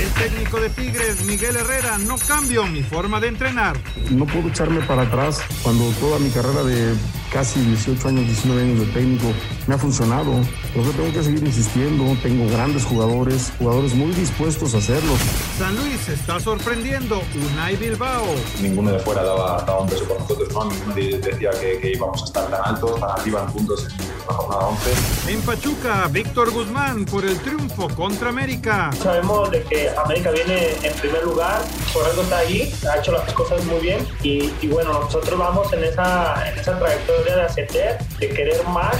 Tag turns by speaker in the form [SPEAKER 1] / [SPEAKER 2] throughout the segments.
[SPEAKER 1] El técnico de Tigres, Miguel Herrera, no cambio mi forma de entrenar.
[SPEAKER 2] No puedo echarme para atrás cuando toda mi carrera de casi 18 años, 19 años de técnico me ha funcionado. Por eso tengo que seguir insistiendo. Tengo grandes jugadores, jugadores muy dispuestos a hacerlo.
[SPEAKER 1] San Luis está sorprendiendo. Unai Bilbao.
[SPEAKER 3] Ninguno de fuera daba, daba un peso por nosotros, ¿no? Nadie decía que, que, íbamos a estar tan altos, tan arriba en puntos en la jornada 11.
[SPEAKER 1] En Pachuca, Víctor Guzmán por el triunfo contra América.
[SPEAKER 4] Sabemos de que América viene en primer lugar, por algo está ahí, ha hecho las cosas muy bien y, bueno, nosotros vamos en esa, en esa trayectoria de ascender, de querer más.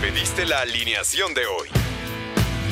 [SPEAKER 5] Pediste la alineación de hoy.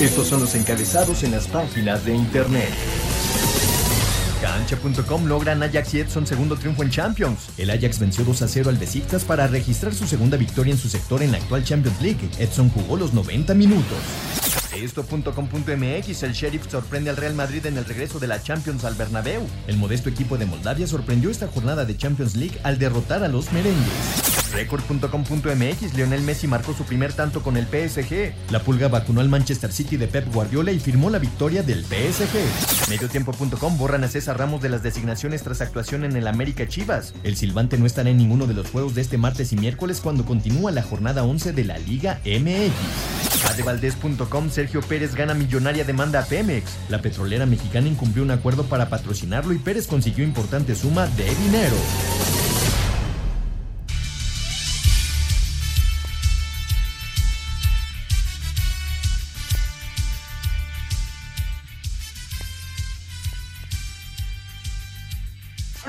[SPEAKER 6] Estos son los encabezados en las páginas de internet. Cancha.com logran Ajax y Edson segundo triunfo en Champions. El Ajax venció 2 a 0 al Besiktas para registrar su segunda victoria en su sector en la actual Champions League. Edson jugó los 90 minutos. Esto.com.mx El Sheriff sorprende al Real Madrid en el regreso de la Champions al Bernabéu. El modesto equipo de Moldavia sorprendió esta jornada de Champions League al derrotar a los merengues. Record.com.mx Lionel Messi marcó su primer tanto con el PSG. La Pulga vacunó al Manchester City de Pep Guardiola y firmó la victoria del PSG. Mediotiempo.com borran a César Ramos de las designaciones tras actuación en el América Chivas. El silbante no estará en ninguno de los juegos de este martes y miércoles cuando continúa la jornada 11 de la Liga MX. Adevaldez.com Sergio Pérez gana millonaria demanda a Pemex. La petrolera mexicana incumplió un acuerdo para patrocinarlo y Pérez consiguió importante suma de dinero.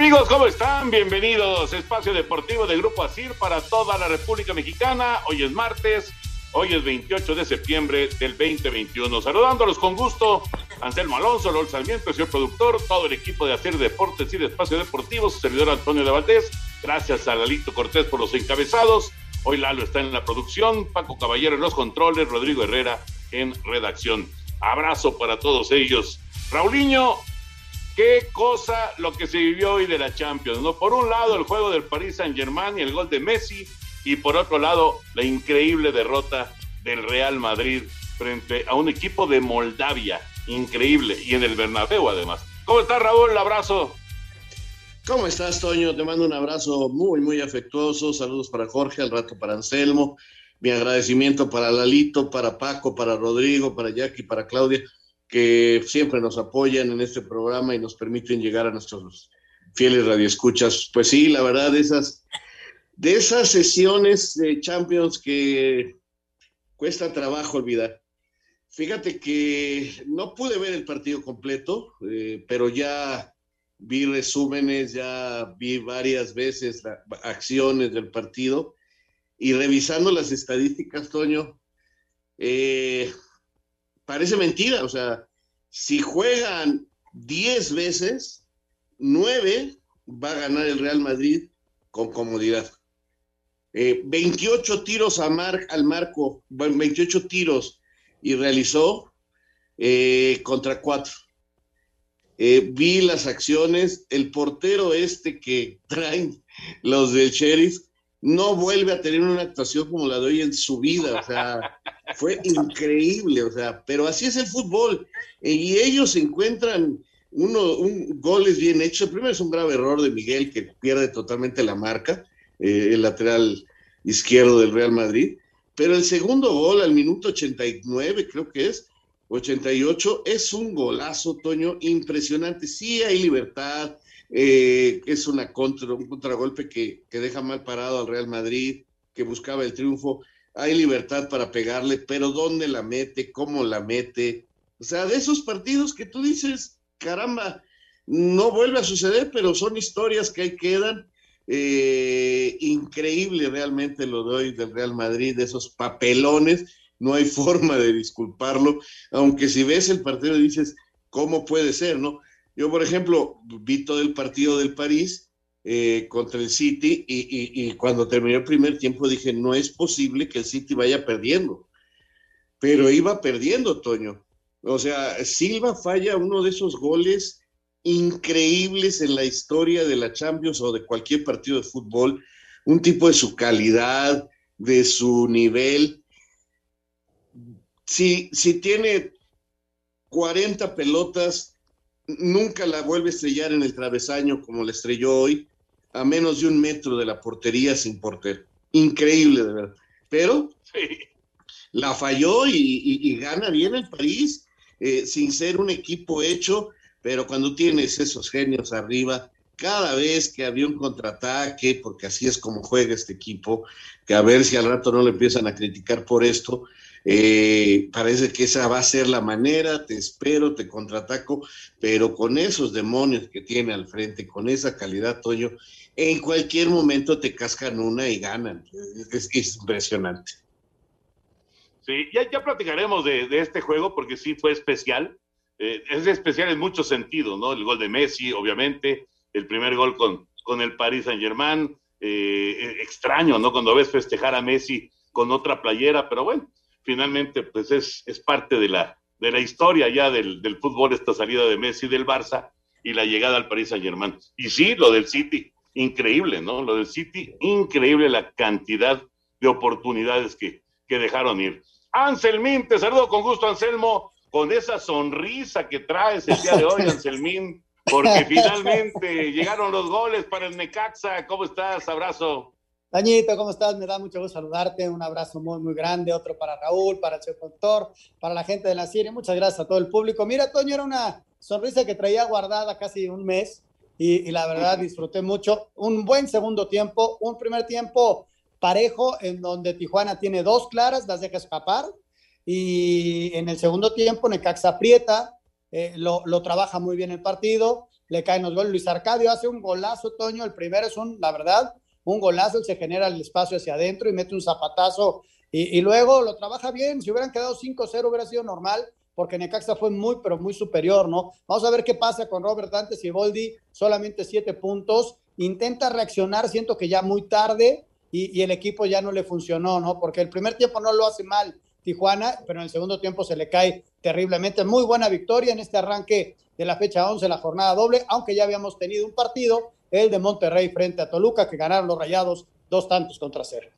[SPEAKER 7] Amigos, ¿cómo están? Bienvenidos. Espacio Deportivo de Grupo Asir para toda la República Mexicana. Hoy es martes, hoy es 28 de septiembre del 2021. Saludándolos con gusto, Anselmo Alonso, Lol Sarmiento, señor productor, todo el equipo de Asir Deportes y de Espacio Deportivo, su servidor Antonio de Valdés. Gracias a Lalito Cortés por los encabezados. Hoy Lalo está en la producción, Paco Caballero en los controles, Rodrigo Herrera en redacción. Abrazo para todos ellos. Raulinho, qué cosa lo que se vivió hoy de la Champions, ¿no? Por un lado, el juego del Paris Saint-Germain y el gol de Messi, y por otro lado, la increíble derrota del Real Madrid frente a un equipo de Moldavia, increíble, y en el Bernabéu además. ¿Cómo estás, Raúl? Un abrazo.
[SPEAKER 8] ¿Cómo estás, Toño? Te mando un abrazo muy, muy afectuoso. Saludos para Jorge, al rato para Anselmo. Mi agradecimiento para Lalito, para Paco, para Rodrigo, para Jackie, para Claudia que siempre nos apoyan en este programa y nos permiten llegar a nuestros fieles radioescuchas. Pues sí, la verdad, esas, de esas sesiones de Champions que cuesta trabajo olvidar. Fíjate que no pude ver el partido completo, eh, pero ya vi resúmenes, ya vi varias veces acciones del partido y revisando las estadísticas, Toño, eh, parece mentira, o sea, si juegan 10 veces, 9 va a ganar el Real Madrid con comodidad. Eh, 28 tiros a mar, al marco, 28 tiros y realizó eh, contra 4. Eh, vi las acciones, el portero este que traen los del Sheriff no vuelve a tener una actuación como la de hoy en su vida, o sea, fue increíble, o sea, pero así es el fútbol. Y ellos encuentran uno, un goles bien hecho. El primero es un grave error de Miguel que pierde totalmente la marca, eh, el lateral izquierdo del Real Madrid. Pero el segundo gol al minuto 89, creo que es, 88, es un golazo, Toño, impresionante. Sí hay libertad, eh, es una contra, un contragolpe que, que deja mal parado al Real Madrid, que buscaba el triunfo. Hay libertad para pegarle, pero ¿dónde la mete? ¿Cómo la mete? O sea, de esos partidos que tú dices, caramba, no vuelve a suceder, pero son historias que ahí quedan. Eh, increíble realmente lo doy del Real Madrid, de esos papelones, no hay forma de disculparlo, aunque si ves el partido dices, ¿cómo puede ser? no Yo, por ejemplo, vi todo el partido del París eh, contra el City y, y cuando terminó el primer tiempo dije, no es posible que el City vaya perdiendo, pero iba perdiendo, Toño. O sea, Silva falla uno de esos goles increíbles en la historia de la Champions o de cualquier partido de fútbol, un tipo de su calidad, de su nivel. Si, si tiene 40 pelotas, nunca la vuelve a estrellar en el travesaño como la estrelló hoy, a menos de un metro de la portería sin portero. Increíble, de verdad. Pero la falló y, gana bien el París, eh, sin ser un equipo hecho pero cuando tienes esos genios arriba, cada vez que había un contraataque, porque así es como juega este equipo, que a ver si al rato no le empiezan a criticar por esto, eh, parece que esa va a ser la manera, te espero, te contraataco, pero con esos demonios que tiene al frente, con esa calidad, Toño, en cualquier momento te cascan una y ganan. Es, impresionante.
[SPEAKER 7] Sí, ya, ya platicaremos de, este juego porque sí fue especial eh, es especial en muchos sentidos, ¿no? El gol de Messi, obviamente, el primer gol con, con el Paris Saint Germain, eh, eh, extraño, ¿no? Cuando ves festejar a Messi con otra playera, pero bueno, finalmente, pues es, es parte de la, de la historia ya del, del fútbol, esta salida de Messi del Barça y la llegada al Paris Saint Germain. Y sí, lo del City, increíble, ¿no? Lo del City, increíble la cantidad de oportunidades que, que dejaron ir. Anselmín, te saludo con gusto, Anselmo con esa sonrisa que traes el día de hoy, Anselmín, porque finalmente llegaron los goles para el Necaxa. ¿Cómo estás? Abrazo.
[SPEAKER 9] Dañito, ¿cómo estás? Me da mucho gusto saludarte. Un abrazo muy, muy grande. Otro para Raúl, para el señor doctor, para la gente de la serie. Muchas gracias a todo el público. Mira, Toño, era una sonrisa que traía guardada casi un mes y, y la verdad disfruté mucho. Un buen segundo tiempo, un primer tiempo parejo en donde Tijuana tiene dos claras, las deja escapar y en el segundo tiempo Necaxa aprieta, eh, lo, lo, trabaja muy bien el partido, le caen los goles. Luis Arcadio hace un golazo, Toño, el primero es un, la verdad, un golazo, él se genera el espacio hacia adentro y mete un zapatazo y, luego lo trabaja bien, si hubieran quedado 5-0 hubiera sido normal, porque Necaxa fue muy, pero muy superior, ¿no? Vamos a ver qué pasa con Robert Dantes y Boldi, solamente siete puntos, intenta reaccionar, siento que ya muy tarde y, y el equipo ya no le funcionó, ¿no? Porque el primer tiempo no lo hace mal, Tijuana, pero en el segundo tiempo se le cae terriblemente. Muy buena victoria en este arranque de la fecha 11, la jornada doble, aunque ya habíamos tenido un partido, el de Monterrey frente a Toluca, que ganaron los rayados dos tantos contra cero.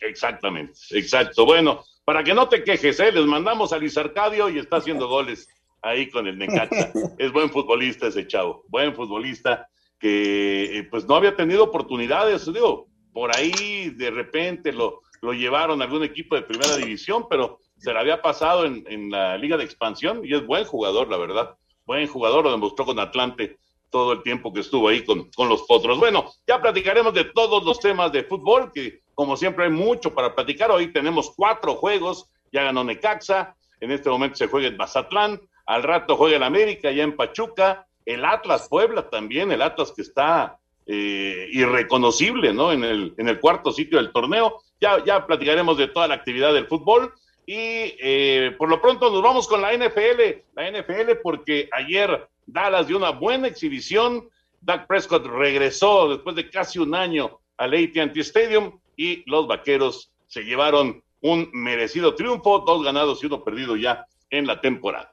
[SPEAKER 7] Exactamente, exacto. Bueno, para que no te quejes, ¿eh? les mandamos a Luis Arcadio y está haciendo goles ahí con el Necaxa. es buen futbolista ese chavo, buen futbolista que eh, pues no había tenido oportunidades, digo, por ahí de repente lo, lo llevaron a algún equipo de primera división, pero se le había pasado en, la liga de expansión y es buen jugador, la verdad. Buen jugador, lo demostró con Atlante todo el tiempo que estuvo ahí con, con los potros. Bueno, ya platicaremos de todos los temas de fútbol, que como siempre hay mucho para platicar. Hoy tenemos cuatro juegos, ya ganó Necaxa, en este momento se juega en Mazatlán, al rato juega el América, ya en Pachuca, el Atlas Puebla también, el Atlas que está eh, irreconocible, ¿no? En el, en el cuarto sitio del torneo. Ya, ya platicaremos de toda la actividad del fútbol. Y eh, por lo pronto nos vamos con la NFL, la NFL porque ayer Dallas dio una buena exhibición. Doug Prescott regresó después de casi un año al AT&T Stadium y los Vaqueros se llevaron un merecido triunfo, dos ganados y uno perdido ya en la temporada.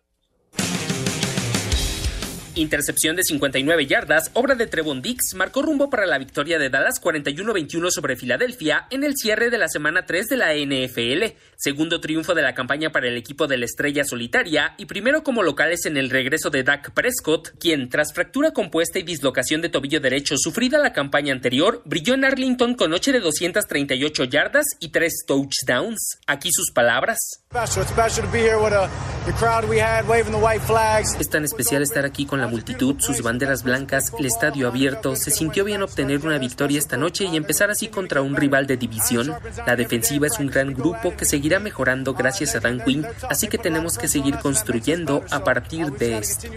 [SPEAKER 10] Intercepción de 59 yardas, obra de Trevon Dix, marcó rumbo para la victoria de Dallas 41-21 sobre Filadelfia en el cierre de la semana 3 de la NFL, segundo triunfo de la campaña para el equipo de la estrella solitaria y primero como locales en el regreso de Dak Prescott, quien tras fractura compuesta y dislocación de tobillo derecho sufrida la campaña anterior, brilló en Arlington con noche de 238 yardas y 3 touchdowns. Aquí sus palabras.
[SPEAKER 11] Es tan especial estar aquí con la multitud, sus banderas blancas, el estadio abierto. Se sintió bien obtener una victoria esta noche y empezar así contra un rival de división. La defensiva es un gran grupo que seguirá mejorando gracias a Dan Quinn, así que tenemos que seguir construyendo a partir de esto.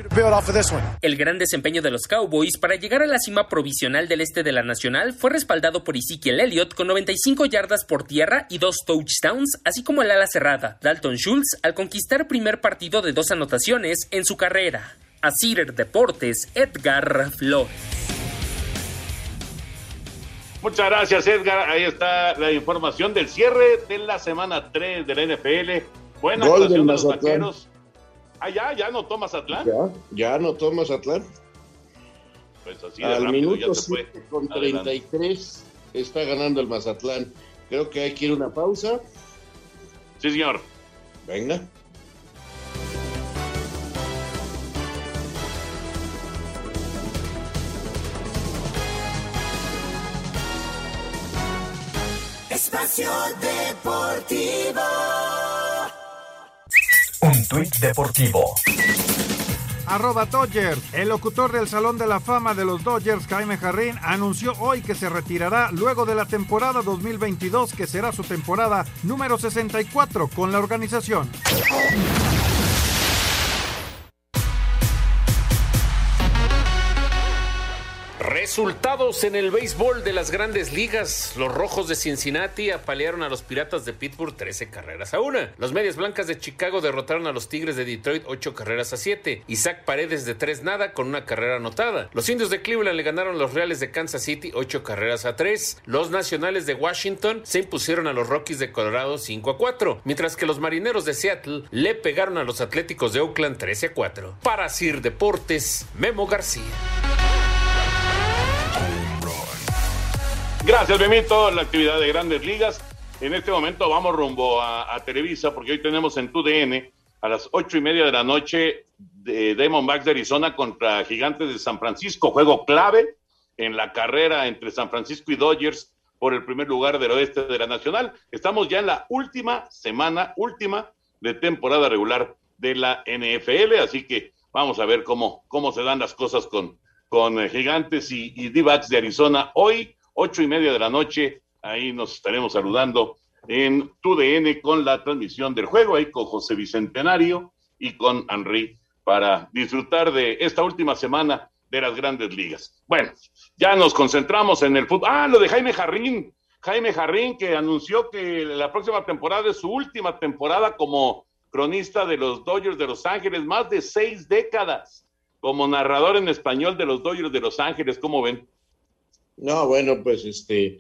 [SPEAKER 10] El gran desempeño de los Cowboys para llegar a la cima provisional del este de la Nacional fue respaldado por Ezekiel Elliott con 95 yardas por tierra y dos touchdowns, así como el ala cerrada, Dalton Schultz, al conquistar primer partido de dos anotaciones en su carrera. A Cider Deportes, Edgar Flores.
[SPEAKER 7] Muchas gracias, Edgar. Ahí está la información del cierre de la semana 3 de la NFL. Buena
[SPEAKER 8] Gol
[SPEAKER 7] actuación de los
[SPEAKER 8] Mazatlán.
[SPEAKER 7] vaqueros. Ah, ya, ya no tomas Atlán.
[SPEAKER 8] Ya, ya anotó Mazatlán.
[SPEAKER 7] Pues así de
[SPEAKER 8] Al
[SPEAKER 7] rápido ya
[SPEAKER 8] minuto
[SPEAKER 7] se fue.
[SPEAKER 8] 7 con
[SPEAKER 7] Adelante.
[SPEAKER 8] 33 está ganando el Mazatlán. Creo que hay que ir a una pausa.
[SPEAKER 7] Sí, señor.
[SPEAKER 8] Venga.
[SPEAKER 6] Un tuit deportivo.
[SPEAKER 1] Arroba Dodgers. El locutor del Salón de la Fama de los Dodgers, Jaime Jarrín, anunció hoy que se retirará luego de la temporada 2022, que será su temporada número 64 con la organización.
[SPEAKER 12] Resultados en el béisbol de las grandes ligas. Los Rojos de Cincinnati apalearon a los Piratas de Pittsburgh 13 carreras a una. Los Medias Blancas de Chicago derrotaron a los Tigres de Detroit 8 carreras a 7. Isaac Paredes de 3 nada con una carrera anotada. Los Indios de Cleveland le ganaron a los Reales de Kansas City 8 carreras a 3. Los Nacionales de Washington se impusieron a los Rockies de Colorado 5 a 4. Mientras que los Marineros de Seattle le pegaron a los Atléticos de Oakland 13 a 4. Para Sir Deportes, Memo García.
[SPEAKER 7] Gracias, Memito. La actividad de grandes ligas. En este momento vamos rumbo a, Televisa porque hoy tenemos en TUDN a las ocho y media de la noche de Diamondbacks de Arizona contra Gigantes de San Francisco. Juego clave en la carrera entre San Francisco y Dodgers por el primer lugar del oeste de la Nacional. Estamos ya en la última semana, última de temporada regular de la NFL, así que vamos a ver cómo, cómo se dan las cosas con, con eh, Gigantes y, y D-backs de Arizona. Hoy, ocho y media de la noche, ahí nos estaremos saludando en TUDN con la transmisión del juego, ahí con José Bicentenario y con Henry para disfrutar de esta última semana de las grandes ligas. Bueno, ya nos concentramos en el fútbol. Ah, lo de Jaime Jarrín. Jaime Jarrín que anunció que la próxima temporada es su última temporada como cronista de los Dodgers de Los Ángeles, más de seis décadas como narrador en español de los Dodgers de Los Ángeles. ¿Cómo ven?
[SPEAKER 8] No, bueno, pues este,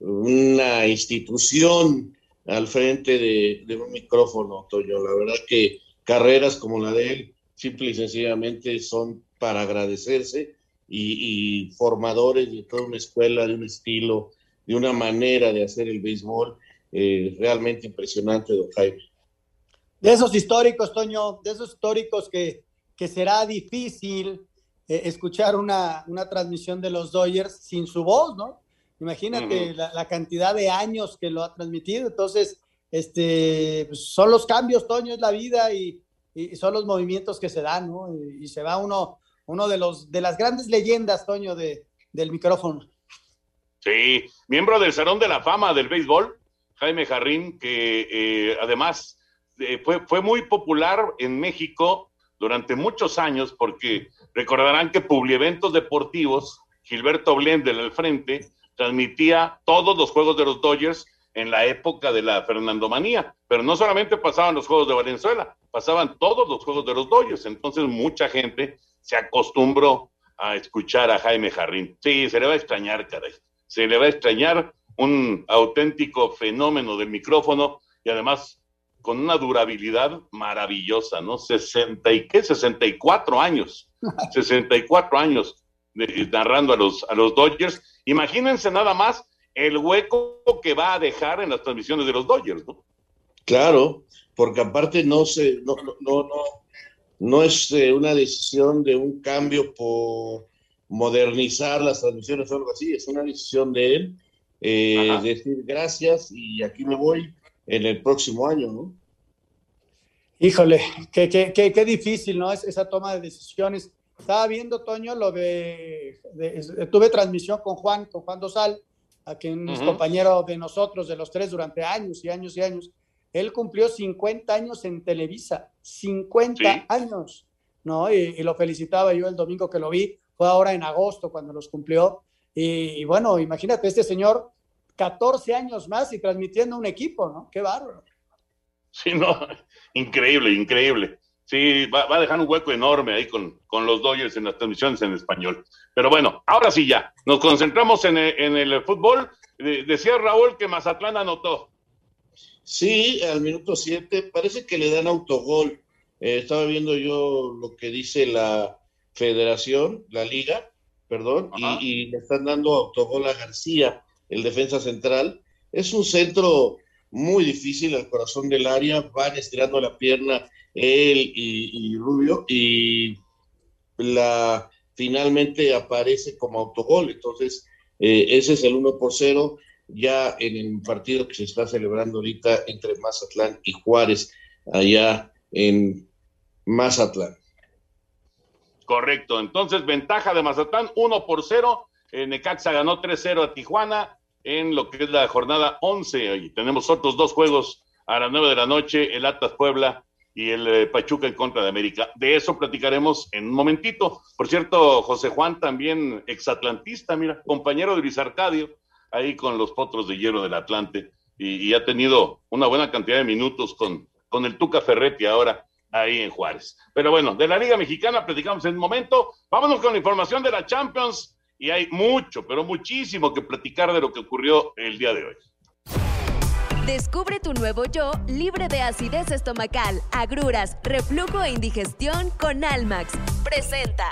[SPEAKER 8] una institución al frente de, un micrófono, Toño. La verdad que carreras como la de él, simple y sencillamente son para agradecerse y, y formadores de toda una escuela, de un estilo, de una manera de hacer el béisbol eh, realmente impresionante, don Jaime.
[SPEAKER 9] De esos históricos, Toño, de esos históricos que, que será difícil eh, escuchar una, una transmisión de los Dodgers sin su voz, ¿no? Imagínate la, la cantidad de años que lo ha transmitido. Entonces, este, pues, son los cambios, Toño, es la vida y, y son los movimientos que se dan, ¿no? Y, y se va uno, uno de, los, de las grandes leyendas, Toño, de, del micrófono.
[SPEAKER 7] Sí, miembro del Salón de la Fama del Béisbol, Jaime Jarrín, que eh, además eh, fue, fue muy popular en México durante muchos años, porque recordarán que Publieventos Deportivos, Gilberto Blendel al frente, transmitía todos los juegos de los Dodgers en la época de la Fernandomanía, pero no solamente pasaban los juegos de Valenzuela, pasaban todos los juegos de los Dodgers, entonces mucha gente se acostumbró a escuchar a Jaime Jarrín. Sí, se le va a extrañar, caray. Se le va a extrañar un auténtico fenómeno del micrófono y además con una durabilidad maravillosa, ¿no? 60 y qué, 64 años 64 años narrando a los, a los Dodgers. Imagínense nada más el hueco que va a dejar en las transmisiones de los Dodgers, ¿no?
[SPEAKER 8] Claro, porque aparte no se, no, no, no, no es eh, una decisión de un cambio por modernizar las transmisiones o algo así, es una decisión de él, eh, decir gracias y aquí me voy en el próximo año, ¿no?
[SPEAKER 9] Híjole, qué, qué, qué, qué difícil, ¿no? Es, esa toma de decisiones. Estaba viendo, Toño, lo de, tuve transmisión con Juan, con Juan Dosal, a quien es compañero de nosotros, de los tres, durante años y años y años. Él cumplió 50 años en Televisa, 50 años, ¿no? Y, lo felicitaba yo el domingo que lo vi, fue ahora en agosto cuando los cumplió. Y, y bueno, imagínate, este señor, 14 años más y transmitiendo un equipo, ¿no? Qué bárbaro.
[SPEAKER 7] Sí, no, increíble, increíble. Sí, va, a dejar un hueco enorme ahí con, con, los Dodgers en las transmisiones en español. Pero bueno, ahora sí ya, nos concentramos en el, fútbol. decía Raúl que Mazatlán anotó.
[SPEAKER 8] Sí, al minuto 7, parece que le dan autogol. Eh, estaba viendo yo lo que dice la federación, la liga, perdón, y, y, le están dando autogol a García, el defensa central. Es un centro muy difícil al corazón del área, van estirando la pierna él y, Rubio, y la finalmente aparece como autogol. Entonces, eh, ese es el 1 por 0 ya en el partido que se está celebrando ahorita entre Mazatlán y Juárez, allá en Mazatlán.
[SPEAKER 7] Correcto, entonces ventaja de Mazatlán 1 por 0. Necaxa ganó 3-0 a Tijuana en lo que es la jornada 11. Y tenemos otros dos juegos a las 9 de la noche, el Atlas Puebla y el eh, Pachuca en contra de América. De eso platicaremos en un momentito. Por cierto, José Juan también exatlantista, mira, compañero de Luis Arcadio, ahí con los potros de hierro del Atlante, y, ha tenido una buena cantidad de minutos con, con el Tuca Ferretti ahora ahí en Juárez. Pero bueno, de la Liga Mexicana platicamos en un momento. Vámonos con la información de la Champions y hay mucho, pero muchísimo que platicar de lo que ocurrió el día de hoy.
[SPEAKER 13] Descubre tu nuevo yo libre de acidez estomacal, agruras, reflujo e indigestión con Almax. Presenta.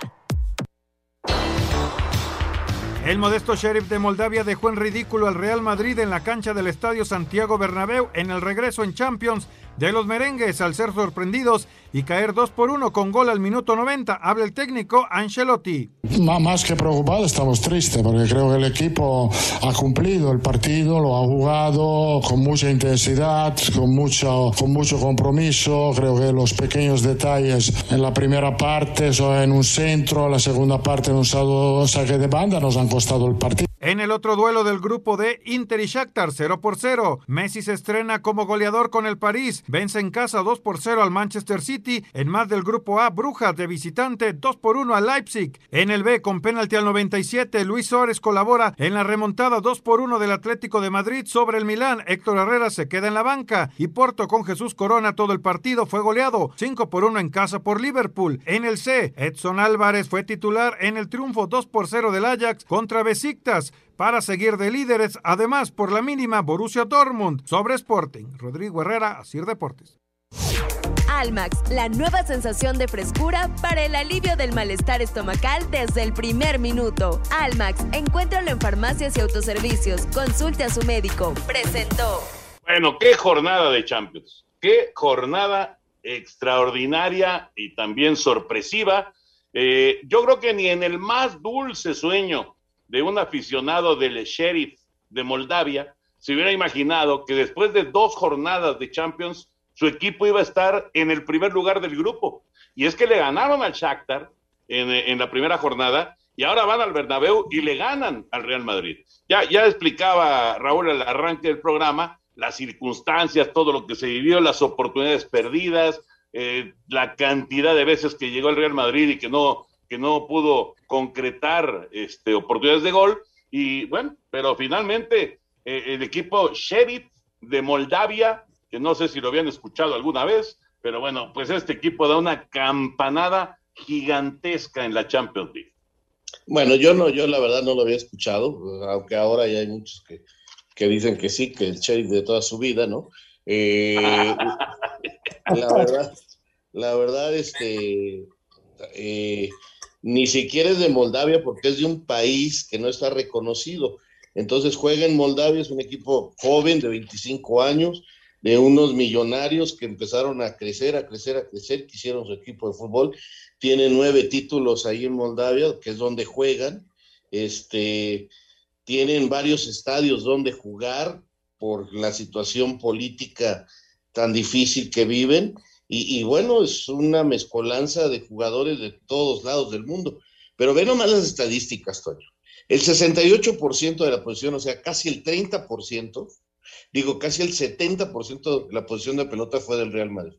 [SPEAKER 1] El modesto sheriff de Moldavia dejó en ridículo al Real Madrid en la cancha del Estadio Santiago Bernabéu en el regreso en Champions de los merengues al ser sorprendidos y caer 2 por 1 con gol al minuto 90. Habla el técnico Ancelotti.
[SPEAKER 2] Más que preocupado, estamos tristes porque creo que el equipo ha cumplido el partido, lo ha jugado con mucha intensidad, con mucho, con mucho compromiso. Creo que los pequeños detalles en la primera parte, en un centro, en la segunda parte en un saque de banda, nos han costado el partido.
[SPEAKER 1] En el otro duelo del grupo de Inter y Shakhtar 0 por 0, Messi se estrena como goleador con el París, vence en casa 2 por 0 al Manchester City, en más del grupo A, Brujas de visitante 2 por 1 al Leipzig. En el B, con penalti al 97, Luis Suárez colabora en la remontada 2 por 1 del Atlético de Madrid sobre el Milán. Héctor Herrera se queda en la banca y Porto con Jesús Corona todo el partido fue goleado 5 por 1 en casa por Liverpool. En el C, Edson Álvarez fue titular en el triunfo 2 por 0 del Ajax contra Besiktas para seguir de líderes, además por la mínima Borussia Dortmund sobre Sporting. Rodrigo Herrera, Asir Deportes.
[SPEAKER 13] Almax, la nueva sensación de frescura para el alivio del malestar estomacal desde el primer minuto. Almax, encuéntralo en farmacias y autoservicios. Consulte a su médico. Presentó.
[SPEAKER 7] Bueno, qué jornada de Champions. Qué jornada extraordinaria y también sorpresiva. Eh, yo creo que ni en el más dulce sueño de un aficionado del Sheriff de Moldavia se hubiera imaginado que después de dos jornadas de Champions su equipo iba a estar en el primer lugar del grupo. Y es que le ganaron al Shakhtar en, la primera jornada y ahora van al Bernabéu y le ganan al Real Madrid. Ya, ya explicaba Raúl al arranque del programa las circunstancias, todo lo que se vivió, las oportunidades perdidas, eh, la cantidad de veces que llegó el Real Madrid y que no, que no pudo concretar este, oportunidades de gol. Y bueno, pero finalmente eh, el equipo Sheriff de Moldavia, que no sé si lo habían escuchado alguna vez, pero bueno, pues este equipo da una campanada gigantesca en la Champions League.
[SPEAKER 8] Bueno, yo no, yo la verdad no lo había escuchado, aunque ahora ya hay muchos que, que dicen que sí, que el sheriff de toda su vida, ¿no? Eh, la verdad, la verdad, este, eh, ni siquiera es de Moldavia porque es de un país que no está reconocido. Entonces juega en Moldavia, es un equipo joven de 25 años, de unos millonarios que empezaron a crecer, a crecer, a crecer, que hicieron su equipo de fútbol. Tiene nueve títulos ahí en Moldavia, que es donde juegan. Este, tienen varios estadios donde jugar por la situación política tan difícil que viven. Y, bueno, es una mezcolanza de jugadores de todos lados del mundo. Pero ve nomás las estadísticas, Toño. El 68% de la posición, o sea, casi el 30%, digo, casi el 70% de la posición de pelota fue del Real Madrid.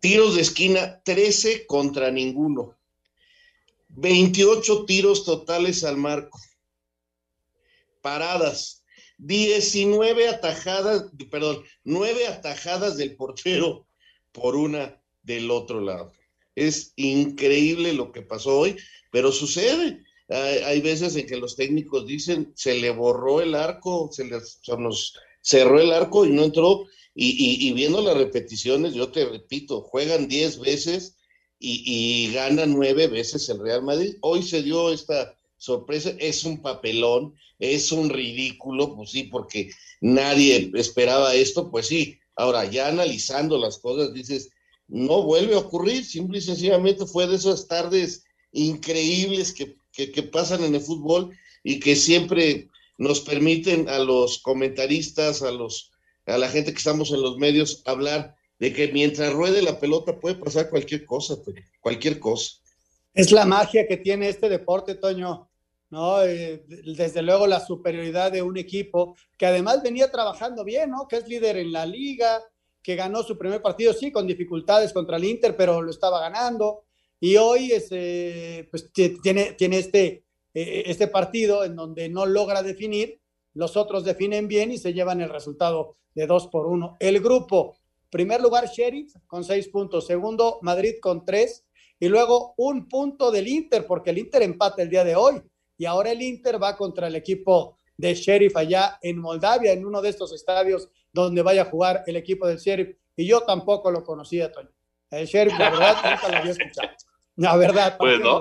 [SPEAKER 8] Tiros de esquina, 13 contra ninguno. 28 tiros totales al marco. Paradas, 19 atajadas, perdón, 9 atajadas del portero por una del otro lado. Es increíble lo que pasó hoy, pero sucede. Hay, veces en que los técnicos dicen, se le borró el arco, se, le, se nos cerró el arco y no entró. Y, viendo las repeticiones, yo te repito, juegan 10 veces y, y ganan 9 veces el Real Madrid. Hoy se dio esta sorpresa, es un papelón, es un ridículo, pues sí, porque nadie esperaba esto, pues sí. Ahora, ya analizando las cosas, dices, no vuelve a ocurrir, simple y sencillamente fue de esas tardes increíbles que, que, que pasan en el fútbol y que siempre nos permiten a los comentaristas, a los a la gente que estamos en los medios hablar de que mientras ruede la pelota puede pasar cualquier cosa, cualquier cosa.
[SPEAKER 9] Es la magia que tiene este deporte, Toño. ¿No? Eh, desde luego la superioridad de un equipo que además venía trabajando bien, ¿no? Que es líder en la liga, que ganó su primer partido, sí, con dificultades contra el Inter, pero lo estaba ganando. Y hoy es, pues, tiene, tiene este, eh, este partido en donde no logra definir, los otros definen bien y se llevan el resultado de dos por uno. El grupo, primer lugar Sheriff con seis puntos, segundo Madrid con tres y luego un punto del Inter porque el Inter empata el día de hoy y ahora el Inter va contra el equipo de Sheriff allá en Moldavia, en uno de estos estadios donde vaya a jugar el equipo del Sheriff y yo tampoco lo conocía, Toño. El Sheriff, la verdad, nunca lo había escuchado. La verdad.
[SPEAKER 7] Pues no.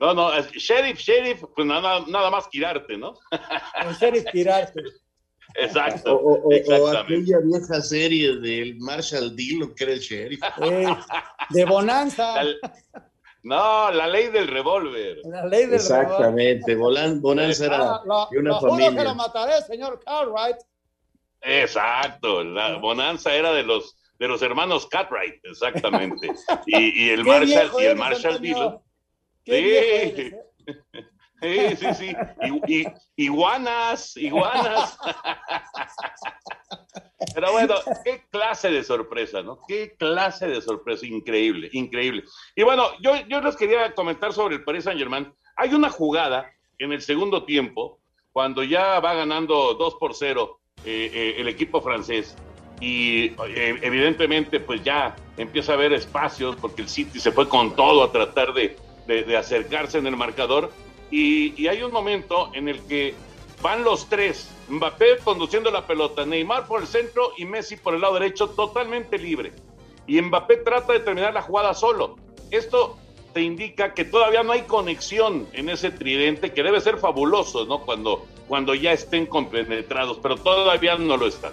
[SPEAKER 7] No, no, sheriff, sheriff, pues nada, nada más Quirarte, ¿no?
[SPEAKER 9] El sheriff Quirarte.
[SPEAKER 7] Exacto.
[SPEAKER 8] O, o, o, aquella vieja serie del Marshall Dillon que era el sheriff.
[SPEAKER 9] Eh, de Bonanza.
[SPEAKER 7] La, no, la ley del revólver.
[SPEAKER 9] La ley del
[SPEAKER 8] Exactamente. Bonanza era
[SPEAKER 9] ah, lo,
[SPEAKER 8] de una
[SPEAKER 9] lo
[SPEAKER 8] familia.
[SPEAKER 9] Juro que lo mataré, señor Cartwright.
[SPEAKER 7] Exacto. La Bonanza era de los de los hermanos Cartwright, exactamente. Y, y el Marshall y el Marshall. Dillon. Sí.
[SPEAKER 9] eres, ¿eh?
[SPEAKER 7] Sí, sí, sí. I- iguanas, iguanas. Pero bueno, qué clase de sorpresa, ¿no? Qué clase de sorpresa, increíble, increíble. Y bueno, yo, yo les quería comentar sobre el Paris Saint Germain. Hay una jugada en el segundo tiempo, cuando ya va ganando 2 por 0 eh, eh, el equipo francés, y eh, evidentemente pues ya empieza a haber espacios porque el City se fue con todo a tratar de- de acercarse en el marcador y, hay un momento en el que van los tres, Mbappé conduciendo la pelota, Neymar por el centro y Messi por el lado derecho totalmente libre. Y Mbappé trata de terminar la jugada solo. Esto te indica que todavía no hay conexión en ese tridente que debe ser fabuloso, ¿no? Cuando, cuando ya estén compenetrados, pero todavía no lo están.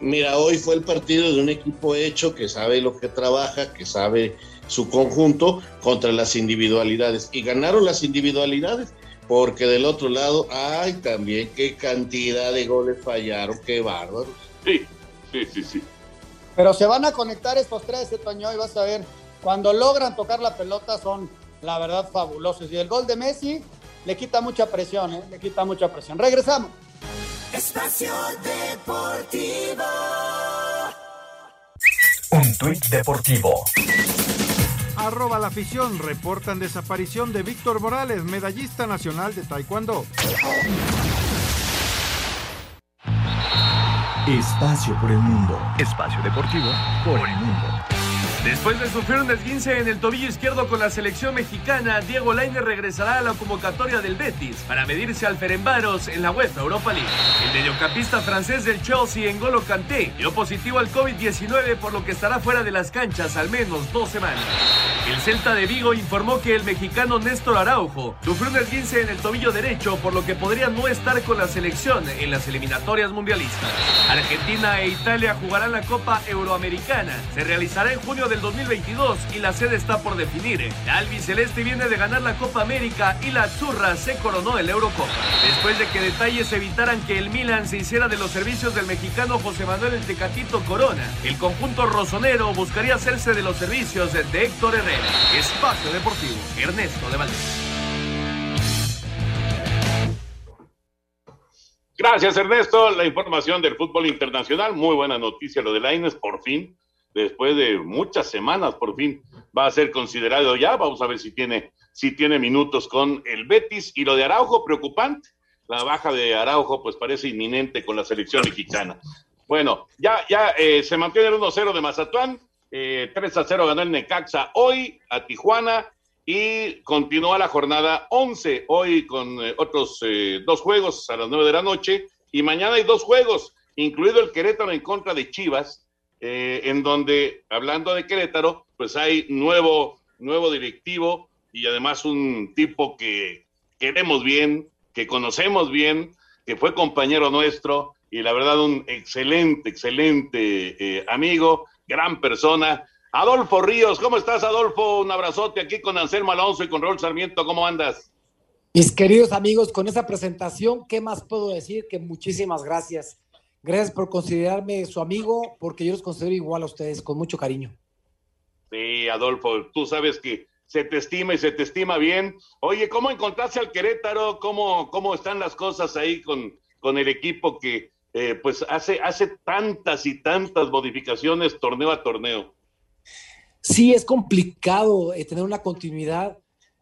[SPEAKER 8] Mira, hoy fue el partido de un equipo hecho que sabe lo que trabaja, que sabe su conjunto contra las individualidades. Y ganaron las individualidades, porque del otro lado, ay, también qué cantidad de goles fallaron, qué bárbaros.
[SPEAKER 7] Sí, sí, sí, sí.
[SPEAKER 9] Pero se van a conectar estos tres, eh, Toño, y vas a ver, cuando logran tocar la pelota son, la verdad, fabulosos. Y el gol de Messi le quita mucha presión, ¿eh? le quita mucha presión. Regresamos.
[SPEAKER 14] Espacio Deportivo.
[SPEAKER 6] Un tuit deportivo.
[SPEAKER 1] Arroba la afición, reportan desaparición de Víctor Morales, medallista nacional de Taekwondo.
[SPEAKER 6] Espacio por el mundo. Espacio deportivo por el mundo.
[SPEAKER 15] Después de sufrir un esguince en el tobillo izquierdo con la selección mexicana, Diego Lainez regresará a la convocatoria del Betis para medirse al Ferenbaros en la UEFA Europa League. El mediocampista francés del Chelsea, N'Golo Kanté, dio positivo al COVID-19 por lo que estará fuera de las canchas al menos dos semanas. El Celta de Vigo informó que el mexicano Néstor Araujo sufrió un esguince en el tobillo derecho por lo que podría no estar con la selección en las eliminatorias mundialistas. Argentina e Italia jugarán la Copa Euroamericana. Se realizará en junio de 2022 y la sede está por definir. La albiceleste viene de ganar la Copa América y la Zurra se coronó el Eurocopa. Después de que detalles evitaran que el Milan se hiciera de los servicios del mexicano José Manuel El Tecatito Corona, el conjunto rosonero buscaría hacerse de los servicios de Héctor Herrera. Espacio Deportivo, Ernesto de Valdés.
[SPEAKER 7] Gracias, Ernesto. La información del fútbol internacional. Muy buena noticia lo de Laines, por fin después de muchas semanas, por fin va a ser considerado ya. Vamos a ver si tiene, si tiene minutos con el Betis. Y lo de Araujo, preocupante. La baja de Araujo, pues parece inminente con la selección mexicana. Bueno, ya, ya eh, se mantiene el 1-0 de Mazatlán. Eh, 3-0 ganó el Necaxa hoy a Tijuana y continúa la jornada 11 hoy con eh, otros eh, dos juegos a las 9 de la noche y mañana hay dos juegos, incluido el Querétaro en contra de Chivas eh, en donde, hablando de Querétaro, pues hay nuevo, nuevo directivo y además un tipo que queremos bien, que conocemos bien, que fue compañero nuestro y la verdad un excelente, excelente eh, amigo, gran persona. Adolfo Ríos, ¿cómo estás Adolfo? Un abrazote aquí con Anselmo Alonso y con Raúl Sarmiento, ¿cómo andas?
[SPEAKER 16] Mis queridos amigos, con esa presentación, ¿qué más puedo decir? Que muchísimas gracias. Gracias por considerarme su amigo, porque yo los considero igual a ustedes, con mucho cariño.
[SPEAKER 7] Sí, Adolfo, tú sabes que se te estima y se te estima bien. Oye, ¿cómo encontraste al Querétaro? ¿Cómo, cómo están las cosas ahí con, con el equipo que eh, pues hace, hace tantas y tantas modificaciones torneo a torneo?
[SPEAKER 16] Sí, es complicado eh, tener una continuidad.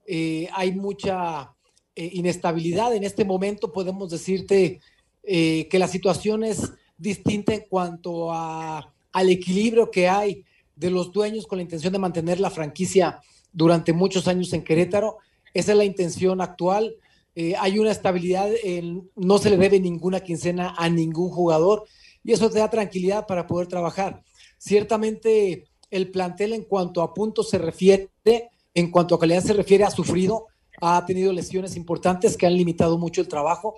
[SPEAKER 16] Eh, hay mucha inestabilidad en este momento, podemos decirte eh, que la situación es distinta en cuanto al equilibrio que hay de los dueños con la intención de mantener la franquicia durante muchos años en Querétaro. Esa es la intención actual. Eh, hay una estabilidad, no se le debe ninguna quincena a ningún jugador y eso te da tranquilidad para poder trabajar. Ciertamente el plantel en cuanto a puntos se refiere, en cuanto a calidad se refiere, ha sufrido, ha tenido lesiones importantes que han limitado mucho el trabajo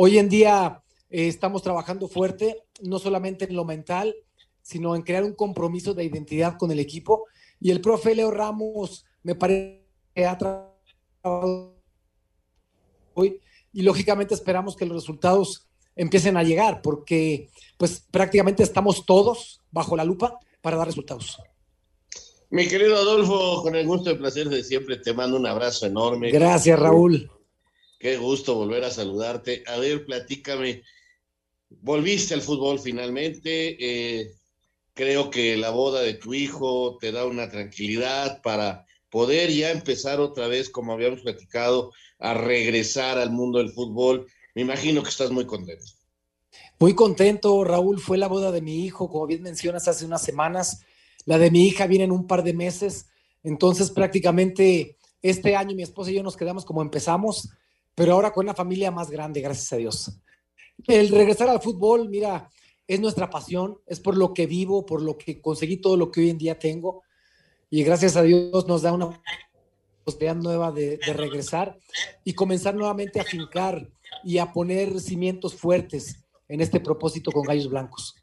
[SPEAKER 16] Hoy en día eh, estamos trabajando fuerte, no solamente en lo mental, sino en crear un compromiso de identidad con el equipo. Y el profe Leo Ramos me parece que ha trabajado hoy y lógicamente esperamos que los resultados empiecen a llegar porque pues prácticamente estamos todos bajo la lupa para dar resultados.
[SPEAKER 8] Mi querido Adolfo, con el gusto y placer de siempre, te mando un abrazo enorme.
[SPEAKER 16] Gracias, Raúl.
[SPEAKER 8] Qué gusto volver a saludarte. A ver, platícame. Volviste al fútbol finalmente. Eh, creo que la boda de tu hijo te da una tranquilidad para poder ya empezar otra vez, como habíamos platicado, a regresar al mundo del fútbol. Me imagino que estás muy contento.
[SPEAKER 16] Muy contento, Raúl. Fue la boda de mi hijo, como bien mencionas, hace unas semanas. La de mi hija viene en un par de meses. Entonces, prácticamente este año mi esposa y yo nos quedamos como empezamos pero ahora con una familia más grande, gracias a Dios. El regresar al fútbol, mira, es nuestra pasión, es por lo que vivo, por lo que conseguí todo lo que hoy en día tengo. Y gracias a Dios nos da una posibilidad nueva de, regresar y comenzar nuevamente a fincar y a poner cimientos fuertes en este propósito con Gallos Blancos.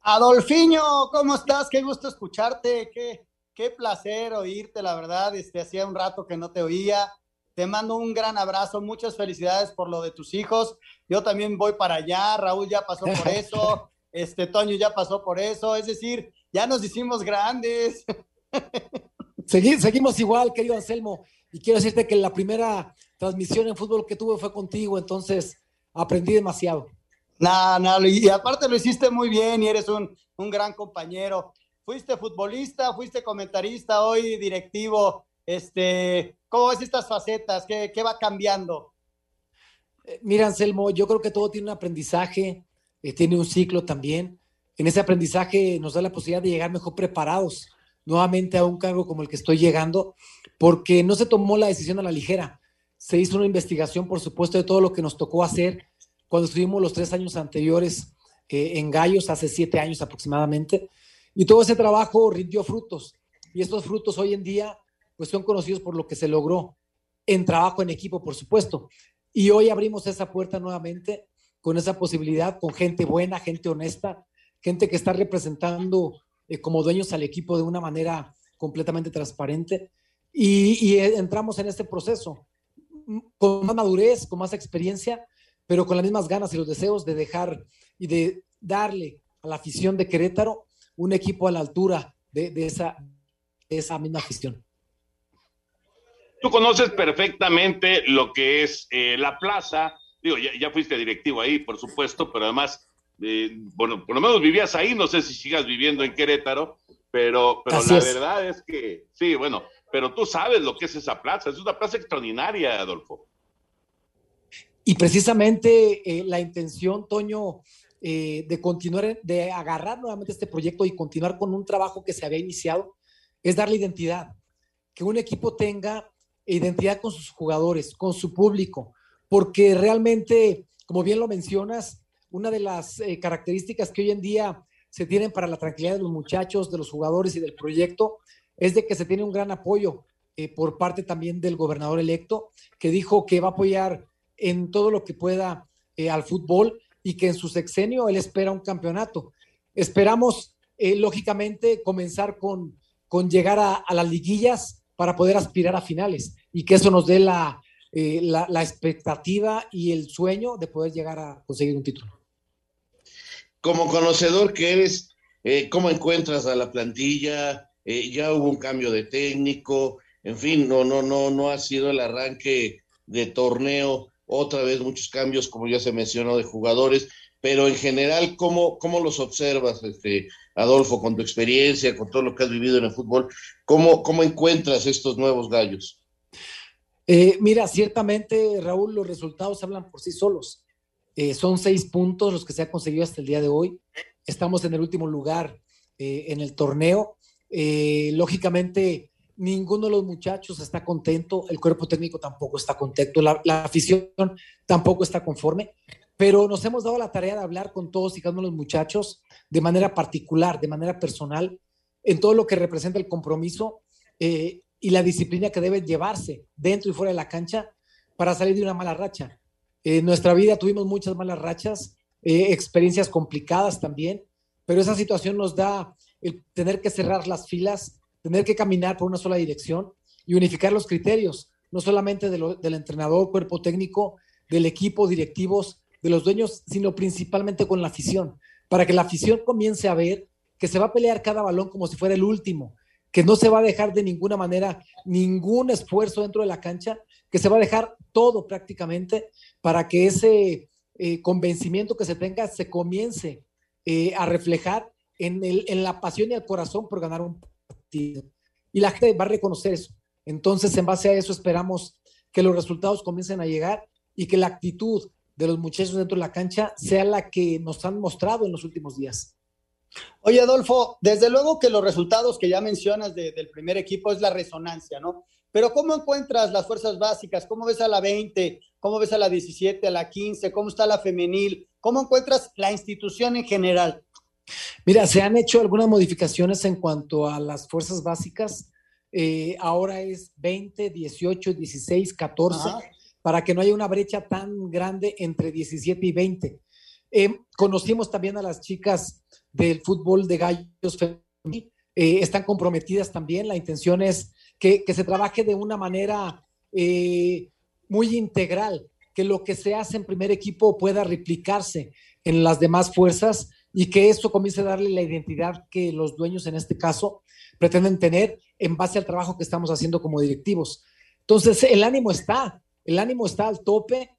[SPEAKER 9] Adolfiño, ¿cómo estás? Qué gusto escucharte, qué, qué placer oírte, la verdad. Este, hacía un rato que no te oía. Te mando un gran abrazo, muchas felicidades por lo de tus hijos. Yo también voy para allá, Raúl ya pasó por eso, este Toño ya pasó por eso, es decir, ya nos hicimos grandes.
[SPEAKER 16] seguimos igual, querido Anselmo, y quiero decirte que la primera transmisión en fútbol que tuve fue contigo, entonces aprendí demasiado.
[SPEAKER 9] No, no, y aparte lo hiciste muy bien y eres un, un gran compañero. Fuiste futbolista, fuiste comentarista, hoy directivo este, ¿Cómo ves estas facetas? ¿Qué, qué va cambiando?
[SPEAKER 16] Eh, mira, Anselmo, yo creo que todo tiene un aprendizaje, eh, tiene un ciclo también. En ese aprendizaje nos da la posibilidad de llegar mejor preparados nuevamente a un cargo como el que estoy llegando, porque no se tomó la decisión a la ligera. Se hizo una investigación, por supuesto, de todo lo que nos tocó hacer cuando estuvimos los tres años anteriores eh, en Gallos, hace siete años aproximadamente, y todo ese trabajo rindió frutos. Y estos frutos hoy en día, pues son conocidos por lo que se logró en trabajo en equipo, por supuesto. Y hoy abrimos esa puerta nuevamente con esa posibilidad, con gente buena, gente honesta, gente que está representando eh, como dueños al equipo de una manera completamente transparente. Y, eh, entramos en este proceso mm, con más madurez, con más experiencia, pero con las mismas ganas y los deseos de dejar y de darle a la afición de Querétaro un equipo a la altura de, esa, esa misma afición.
[SPEAKER 7] Tú conoces perfectamente lo que es eh, la plaza. Digo, ya, fuiste directivo ahí, por supuesto, pero además, eh, bueno, por lo menos vivías ahí. No sé si sigas viviendo en Querétaro, pero, pero la verdad es que sí, bueno, pero tú sabes lo que es esa plaza. Es una plaza extraordinaria, Adolfo.
[SPEAKER 16] Y precisamente eh, la intención, Toño, de continuar, de agarrar nuevamente este proyecto y continuar con un trabajo que se había iniciado, es darle identidad. Que un equipo tenga identidad con sus jugadores, con su público, porque realmente, como bien lo mencionas, una de las eh, características que hoy en día se tienen para la tranquilidad de los muchachos, de los jugadores y del proyecto, es de que se tiene un gran apoyo eh, por parte también del gobernador electo, que dijo que va a apoyar en todo lo que pueda eh, al fútbol y que en su sexenio él espera un campeonato. Esperamos, lógicamente, comenzar con, con llegar a, a las liguillas, para poder aspirar a finales y que eso nos dé la, eh, la, expectativa y el sueño de poder llegar a conseguir un título.
[SPEAKER 8] Como conocedor que eres, eh, ¿cómo encuentras a la plantilla? Eh, ya hubo un cambio de técnico, en fin, no, no, no, no ha sido el arranque de torneo, otra vez muchos cambios, como ya se mencionó, de jugadores, pero en general, ¿cómo, cómo los observas, este, Adolfo, con tu experiencia, con todo lo que has vivido en el fútbol? ¿Cómo, cómo encuentras estos nuevos gallos?
[SPEAKER 16] Eh, mira, ciertamente, Raúl, los resultados hablan por sí solos. Eh, son seis puntos los que se ha conseguido hasta el día de hoy. Estamos en el último lugar eh, en el torneo. lógicamente, ninguno de los muchachos está contento, el cuerpo técnico tampoco está contento, la, la afición tampoco está conforme, pero nos hemos dado la tarea de hablar con todos y cada uno de los muchachos de manera particular, de manera personal, en todo lo que representa el compromiso eh, y la disciplina que debe llevarse dentro y fuera de la cancha para salir de una mala racha. En nuestra vida tuvimos muchas malas rachas, eh, experiencias complicadas también, pero esa situación nos da el tener que cerrar las filas, tener que caminar por una sola dirección y unificar los criterios, no solamente del entrenador, cuerpo técnico, del equipo, directivos, de los dueños, sino principalmente con la afición, para que la afición comience a ver que se va a pelear cada balón como si fuera el último, que no se va a dejar de ninguna manera ningún esfuerzo dentro de la cancha, que se va a dejar todo prácticamente para que ese eh, convencimiento que se tenga se comience eh, a reflejar en, el, en la pasión y el corazón por ganar un partido. Y la gente va a reconocer eso. Entonces, en base a eso, esperamos que los resultados comiencen a llegar y que la actitud de los muchachos dentro de la cancha sea la que nos han mostrado en los últimos días.
[SPEAKER 9] Oye, Adolfo, desde luego que los resultados que ya mencionas del primer equipo es la resonancia, ¿no? Pero ¿cómo encuentras las fuerzas básicas? ¿Cómo ves a la 20? ¿Cómo ves a la 17, a la 15? ¿Cómo está la femenil? ¿Cómo encuentras la institución en general?
[SPEAKER 16] Mira, se han hecho algunas modificaciones en cuanto a las fuerzas básicas. Eh, ahora es 20, 18, 16, 14 para que no haya una brecha tan grande entre 17 y 20. Eh, conocimos también a las chicas del fútbol de gallos eh, están comprometidas también. La intención es que, se trabaje de una manera eh, muy integral, que lo que se hace en primer equipo pueda replicarse en las demás fuerzas y que eso comience a darle la identidad que los dueños en este caso pretenden tener en base al trabajo que estamos haciendo como directivos. Entonces, el ánimo está, el ánimo está al tope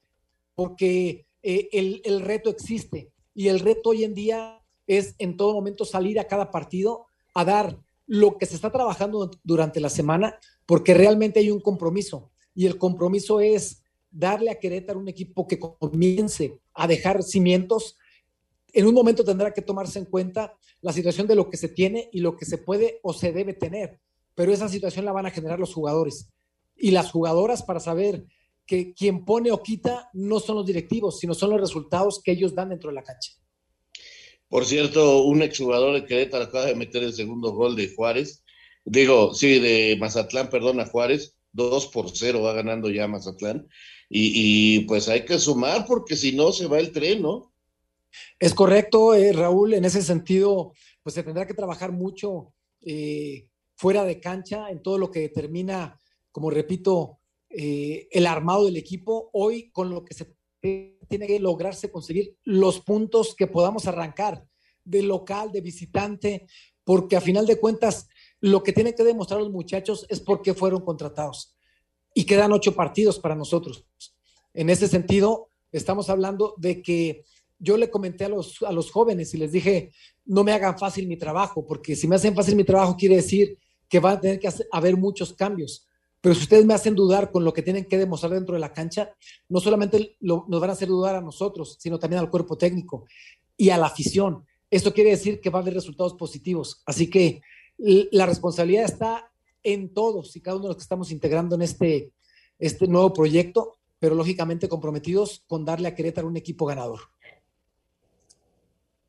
[SPEAKER 16] porque eh, el, reto existe y el reto hoy en día es en todo momento salir a cada partido a dar lo que se está trabajando durante la semana porque realmente hay un compromiso y el compromiso es darle a Querétaro un equipo que comience a dejar cimientos. En un momento tendrá que tomarse en cuenta la situación de lo que se tiene y lo que se puede o se debe tener, pero esa situación la van a generar los jugadores y las jugadoras para saber que quien pone o quita no son los directivos, sino son los resultados que ellos dan dentro de la cancha.
[SPEAKER 8] Por cierto, un exjugador de Querétaro acaba de meter el segundo gol de Juárez, digo, sí, de Mazatlán, perdón, a Juárez, 2 por 0 va ganando ya Mazatlán, y, pues hay que sumar porque si no se va el tren, ¿no?
[SPEAKER 16] Es correcto, eh, Raúl, en ese sentido, pues se tendrá que trabajar mucho eh, fuera de cancha en todo lo que determina, como repito, eh, el armado del equipo. Hoy con lo que se tiene que lograrse conseguir los puntos que podamos arrancar de local, de visitante, porque a final de cuentas lo que tienen que demostrar los muchachos es por qué fueron contratados. Y quedan ocho partidos para nosotros. En ese sentido, estamos hablando de que yo le comenté a los, a los jóvenes y les dije, no me hagan fácil mi trabajo, porque si me hacen fácil mi trabajo quiere decir que va a tener que haber muchos cambios. Pero si ustedes me hacen dudar con lo que tienen que demostrar dentro de la cancha, no solamente nos van a hacer dudar a nosotros, sino también al cuerpo técnico y a la afición. Esto quiere decir que va a haber resultados positivos. Así que la responsabilidad está en todos y cada uno de los que estamos integrando en este, este nuevo proyecto, pero lógicamente comprometidos con darle a Querétaro un equipo ganador.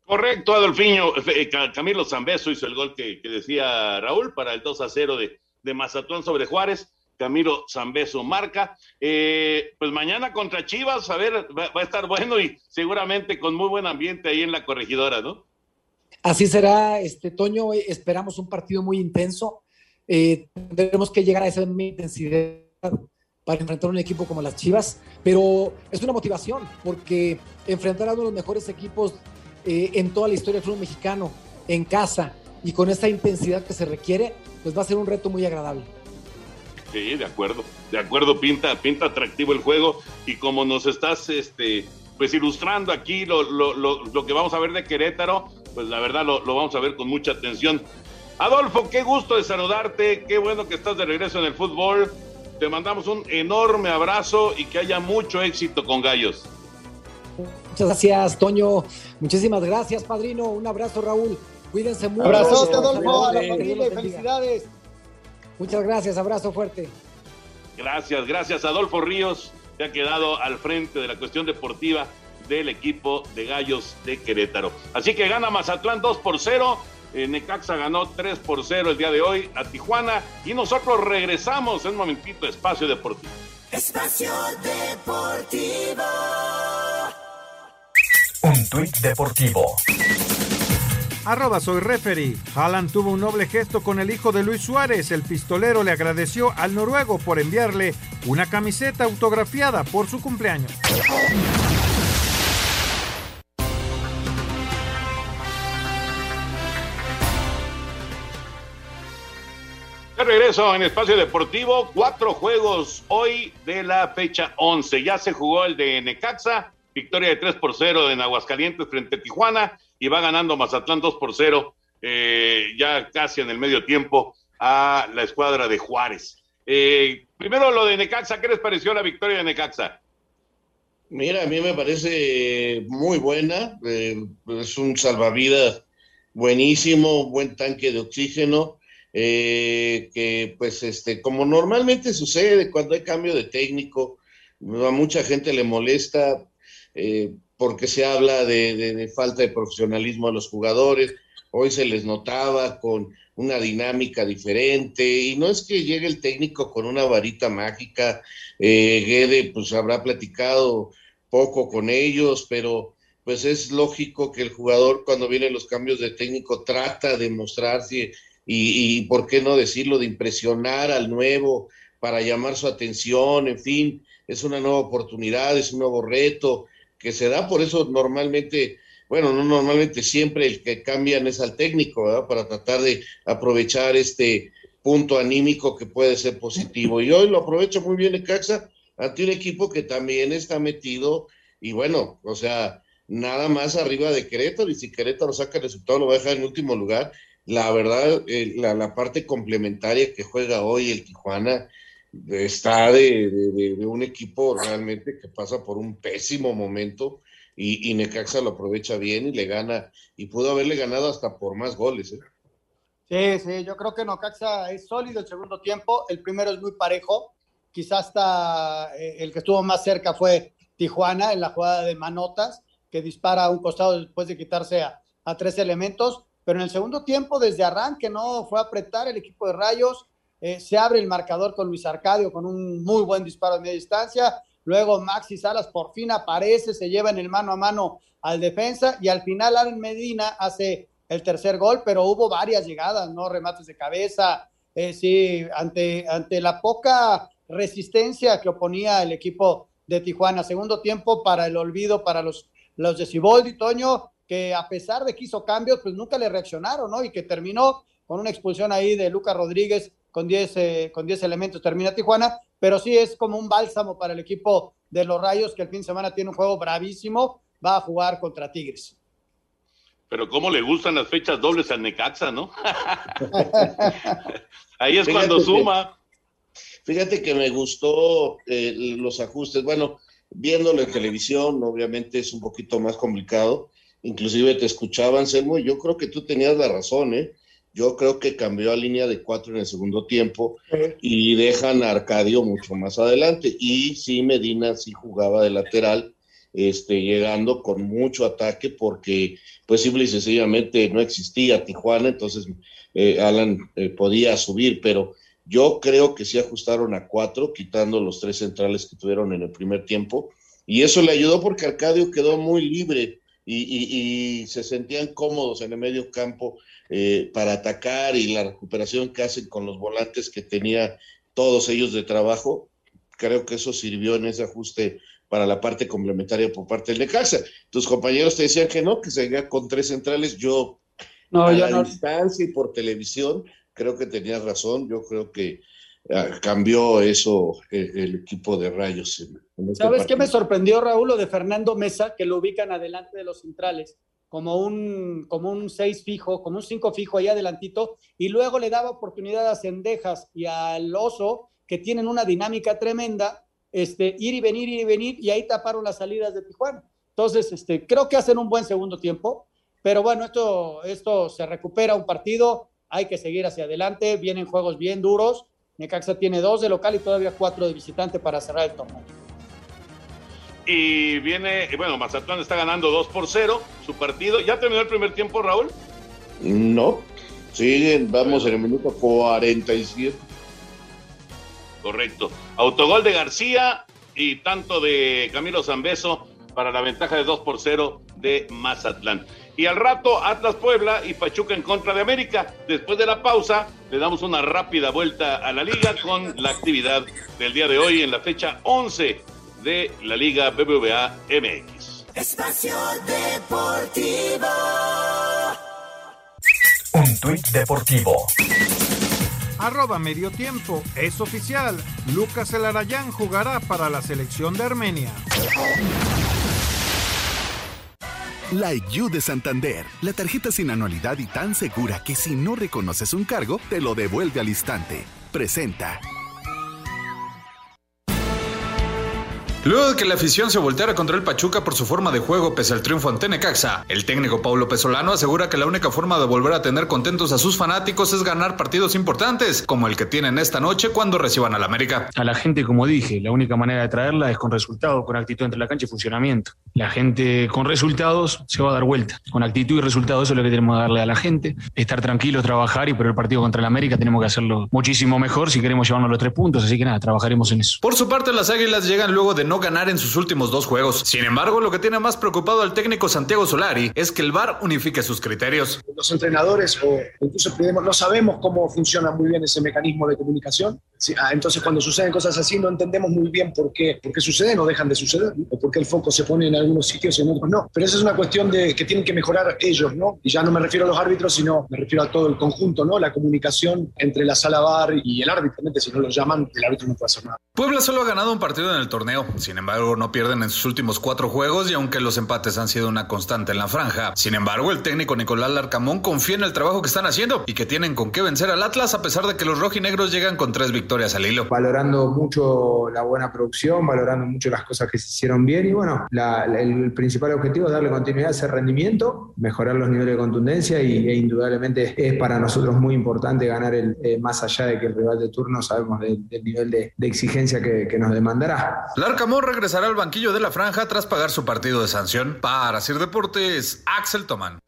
[SPEAKER 7] Correcto, Adolfiño. Eh, Camilo Zambeso hizo el gol que, decía Raúl para el 2 a 0 de, de sobre Juárez. Camilo Zambeso marca. Eh, pues mañana contra Chivas, a ver, va, a estar bueno y seguramente con muy buen ambiente ahí en la corregidora, ¿no?
[SPEAKER 16] Así será, este Toño, esperamos un partido muy intenso. Eh, tendremos que llegar a esa intensidad para enfrentar un equipo como las Chivas, pero es una motivación porque enfrentar a uno de los mejores equipos eh, en toda la historia del fútbol mexicano, en casa y con esa intensidad que se requiere, pues va a ser un reto muy agradable.
[SPEAKER 7] Sí, de acuerdo, de acuerdo, pinta, pinta atractivo el juego y como nos estás, este, pues ilustrando aquí lo, lo, lo, que vamos a ver de Querétaro, pues la verdad lo, vamos a ver con mucha atención. Adolfo, qué gusto de saludarte, qué bueno que estás de regreso en el fútbol. Te mandamos un enorme abrazo y que haya mucho éxito con Gallos.
[SPEAKER 16] Muchas gracias, Toño. Muchísimas gracias, padrino. Un abrazo, Raúl. Cuídense mucho.
[SPEAKER 9] Abrazo, Adolfo, a la familia y felicidades.
[SPEAKER 16] Muchas gracias, abrazo fuerte.
[SPEAKER 7] Gracias, gracias. Adolfo Ríos se ha quedado al frente de la cuestión deportiva del equipo de Gallos de Querétaro. Así que gana Mazatlán 2 por 0. Eh, Necaxa ganó 3 por 0 el día de hoy a Tijuana. Y nosotros regresamos en un momentito Espacio Deportivo.
[SPEAKER 14] Espacio Deportivo.
[SPEAKER 6] Un tuit deportivo
[SPEAKER 1] Arroba soy referee. Haaland tuvo un noble gesto con el hijo de Luis Suárez. El pistolero le agradeció al noruego por enviarle una camiseta autografiada por su cumpleaños.
[SPEAKER 7] De regreso en Espacio Deportivo, cuatro juegos hoy de la fecha 11. Ya se jugó el de Necaxa, victoria de 3 por 0 en Aguascalientes frente a Tijuana y va ganando Mazatlán 2 por 0, eh, ya casi en el medio tiempo, a la escuadra de Juárez. Eh, primero lo de Necaxa, ¿qué les pareció la victoria de Necaxa?
[SPEAKER 8] Mira, a mí me parece muy buena, eh, es un salvavidas buenísimo, buen tanque de oxígeno, que pues este, como normalmente sucede cuando hay cambio de técnico, a mucha gente le molesta, porque se habla de, falta de profesionalismo a los jugadores. Hoy se les notaba con una dinámica diferente y no es que llegue el técnico con una varita mágica. Eh, Guede pues habrá platicado poco con ellos, pero pues es lógico que el jugador cuando vienen los cambios de técnico trata de mostrarse y, y por qué no decirlo, de impresionar al nuevo para llamar su atención, en fin, es una nueva oportunidad, es un nuevo reto, que se da, por eso normalmente, bueno, no normalmente siempre el que cambian es al técnico, ¿verdad? Para tratar de aprovechar este punto anímico que puede ser positivo. Y hoy lo aprovecho muy bien en Caxa ante un equipo que también está metido y bueno, o sea, nada más arriba de Querétaro y si Querétaro saca el resultado lo va a dejar en último lugar. La verdad, eh, la, la, parte complementaria que juega hoy el Tijuana está de, un equipo realmente que pasa por un pésimo momento y, y, Necaxa lo aprovecha bien y le gana, y pudo haberle ganado hasta por más goles. ¿eh?
[SPEAKER 9] Sí, sí, yo creo que Necaxa es sólido el segundo tiempo, el primero es muy parejo, quizás hasta eh, el que estuvo más cerca fue Tijuana en la jugada de Manotas, que dispara a un costado después de quitarse a, a tres elementos, pero en el segundo tiempo, desde arranque, no fue a apretar el equipo de Rayos, eh, se abre el marcador con Luis Arcadio con un muy buen disparo de media distancia, luego Maxi Salas por fin aparece, se lleva en el mano a mano al defensa y al final Aaron Medina hace el tercer gol, pero hubo varias llegadas, ¿no? Remates de cabeza, eh, sí, ante, ante la poca resistencia que oponía el equipo de Tijuana. Segundo tiempo para el olvido para los, los de Ciboldi, Toño, que a pesar de que hizo cambios, pues nunca le reaccionaron, ¿no? Y que terminó con una expulsión ahí de Lucas Rodríguez con 10 eh, con diez elementos, termina Tijuana, pero sí es como un bálsamo para el equipo de los Rayos, que el fin de semana tiene un juego bravísimo, va a jugar contra Tigres.
[SPEAKER 7] Pero cómo le gustan las fechas dobles al Necaxa, ¿no? Ahí es cuando suma.
[SPEAKER 8] fíjate que me gustó eh, los ajustes. Bueno, viéndolo en televisión, obviamente es un poquito más complicado. Inclusive te escuchaban, Selmo, y yo creo que tú tenías la razón, ¿eh? Yo creo que cambió a línea de cuatro en el segundo tiempo y dejan a Arcadio mucho más adelante. Y sí, Medina sí jugaba de lateral, este, llegando con mucho ataque porque pues simple y sencillamente no existía Tijuana, entonces eh, Alan eh, podía subir, pero yo creo que sí ajustaron a cuatro, quitando los tres centrales que tuvieron en el primer tiempo, y eso le ayudó porque Arcadio quedó muy libre y, y se sentían cómodos en el medio campo eh, para atacar y la recuperación que hacen con los volantes que tenía todos ellos de trabajo, creo que eso sirvió en ese ajuste para la parte complementaria por parte del Necaxa. Tus compañeros te decían que no, que seguía con tres centrales. Yo,
[SPEAKER 9] no,
[SPEAKER 8] a
[SPEAKER 9] yo
[SPEAKER 8] la
[SPEAKER 9] no.
[SPEAKER 8] distancia y por televisión, creo que tenías razón. Yo creo que cambió eso eh, el equipo de Rayos. en- este
[SPEAKER 9] ¿Sabes qué me sorprendió, Raúl? Lo de Fernando Mesa, que lo ubican adelante de los centrales, como un, como un seis fijo, como un cinco fijo ahí adelantito, y luego le daba oportunidad a Cendejas y al Oso, que tienen una dinámica tremenda, este, ir y venir, ir y venir, y ahí taparon las salidas de Tijuana. Entonces, este, creo que hacen un buen segundo tiempo, pero bueno, esto, esto se recupera un partido, hay que seguir hacia adelante, vienen juegos bien duros, Necaxa tiene dos de local y todavía cuatro de visitante para cerrar el torneo.
[SPEAKER 7] Y viene, bueno, Mazatlán está ganando 2 por 0 su partido. ¿Ya terminó el primer tiempo, Raúl?
[SPEAKER 8] No, siguen, vamos en el minuto 47.
[SPEAKER 7] Correcto. Autogol de García y tanto de Camilo Zambeso para la ventaja de 2 por 0 de Mazatlán. Y al rato Atlas Puebla y Pachuca en contra de América. Después de la pausa le damos una rápida vuelta a la liga con la actividad del día de hoy en la fecha 11 de la Liga BBVA MX.
[SPEAKER 14] Espacio Deportivo.
[SPEAKER 17] Un tuit deportivo.
[SPEAKER 1] Arroba medio tiempo, es oficial. Lucas Elarayán jugará para la selección de Armenia.
[SPEAKER 18] La IU de Santander, la tarjeta sin anualidad y tan segura que si no reconoces un cargo, te lo devuelve al instante. Presenta.
[SPEAKER 19] Luego de que la afición se volteara contra el Pachuca por su forma de juego pese al triunfo ante Necaxa, el técnico Paulo Pesolano asegura que la única forma de volver a tener contentos a sus fanáticos es ganar partidos importantes, como el que tienen esta noche cuando reciban al América.
[SPEAKER 20] A la gente, como dije, la única manera de traerla es con resultados, con actitud entre la cancha y funcionamiento. La gente con resultados se va a dar vuelta. Con actitud y resultados eso es lo que tenemos que darle a la gente. Estar tranquilos, trabajar y por el partido contra el América tenemos que hacerlo muchísimo mejor si queremos llevarnos los tres puntos. Así que nada, trabajaremos en eso.
[SPEAKER 19] Por su parte, las Águilas llegan luego de no ganar en sus últimos dos juegos. Sin embargo, lo que tiene más preocupado al técnico Santiago Solari es que el VAR unifique sus criterios.
[SPEAKER 21] los entrenadores o incluso no sabemos cómo funciona muy bien ese mecanismo de comunicación. Ah, entonces, cuando suceden cosas así, no entendemos muy bien por qué, por qué suceden o dejan de suceder, ¿no? o por qué el foco se pone en algunos sitios y en otros no. Pero esa es una cuestión de que tienen que mejorar ellos, ¿no? Y ya no me refiero a los árbitros, sino me refiero a todo el conjunto, ¿no? La comunicación entre la sala VAR y el árbitro. Si no lo llaman, el árbitro no puede hacer nada.
[SPEAKER 19] Puebla solo ha ganado un partido en el torneo, sin embargo no pierden en sus últimos cuatro juegos y aunque los empates han sido una constante en la franja, sin embargo el técnico Nicolás Larcamón confía en el trabajo que están haciendo y que tienen con qué vencer al Atlas a pesar de que los rojinegros llegan con tres victorias. al hilo.
[SPEAKER 22] Valorando mucho la buena producción, valorando mucho las cosas que se hicieron bien y bueno, el, principal objetivo es darle continuidad a ese rendimiento, mejorar los niveles de contundencia y, e indudablemente es para nosotros muy importante ganar el, eh, más allá de que el rival de turno sabemos del nivel de, exigencia que, que, nos demandará.
[SPEAKER 19] Larcamón regresará al banquillo de la franja tras pagar su partido de sanción. Para Sir Deportes, Axel Tomán.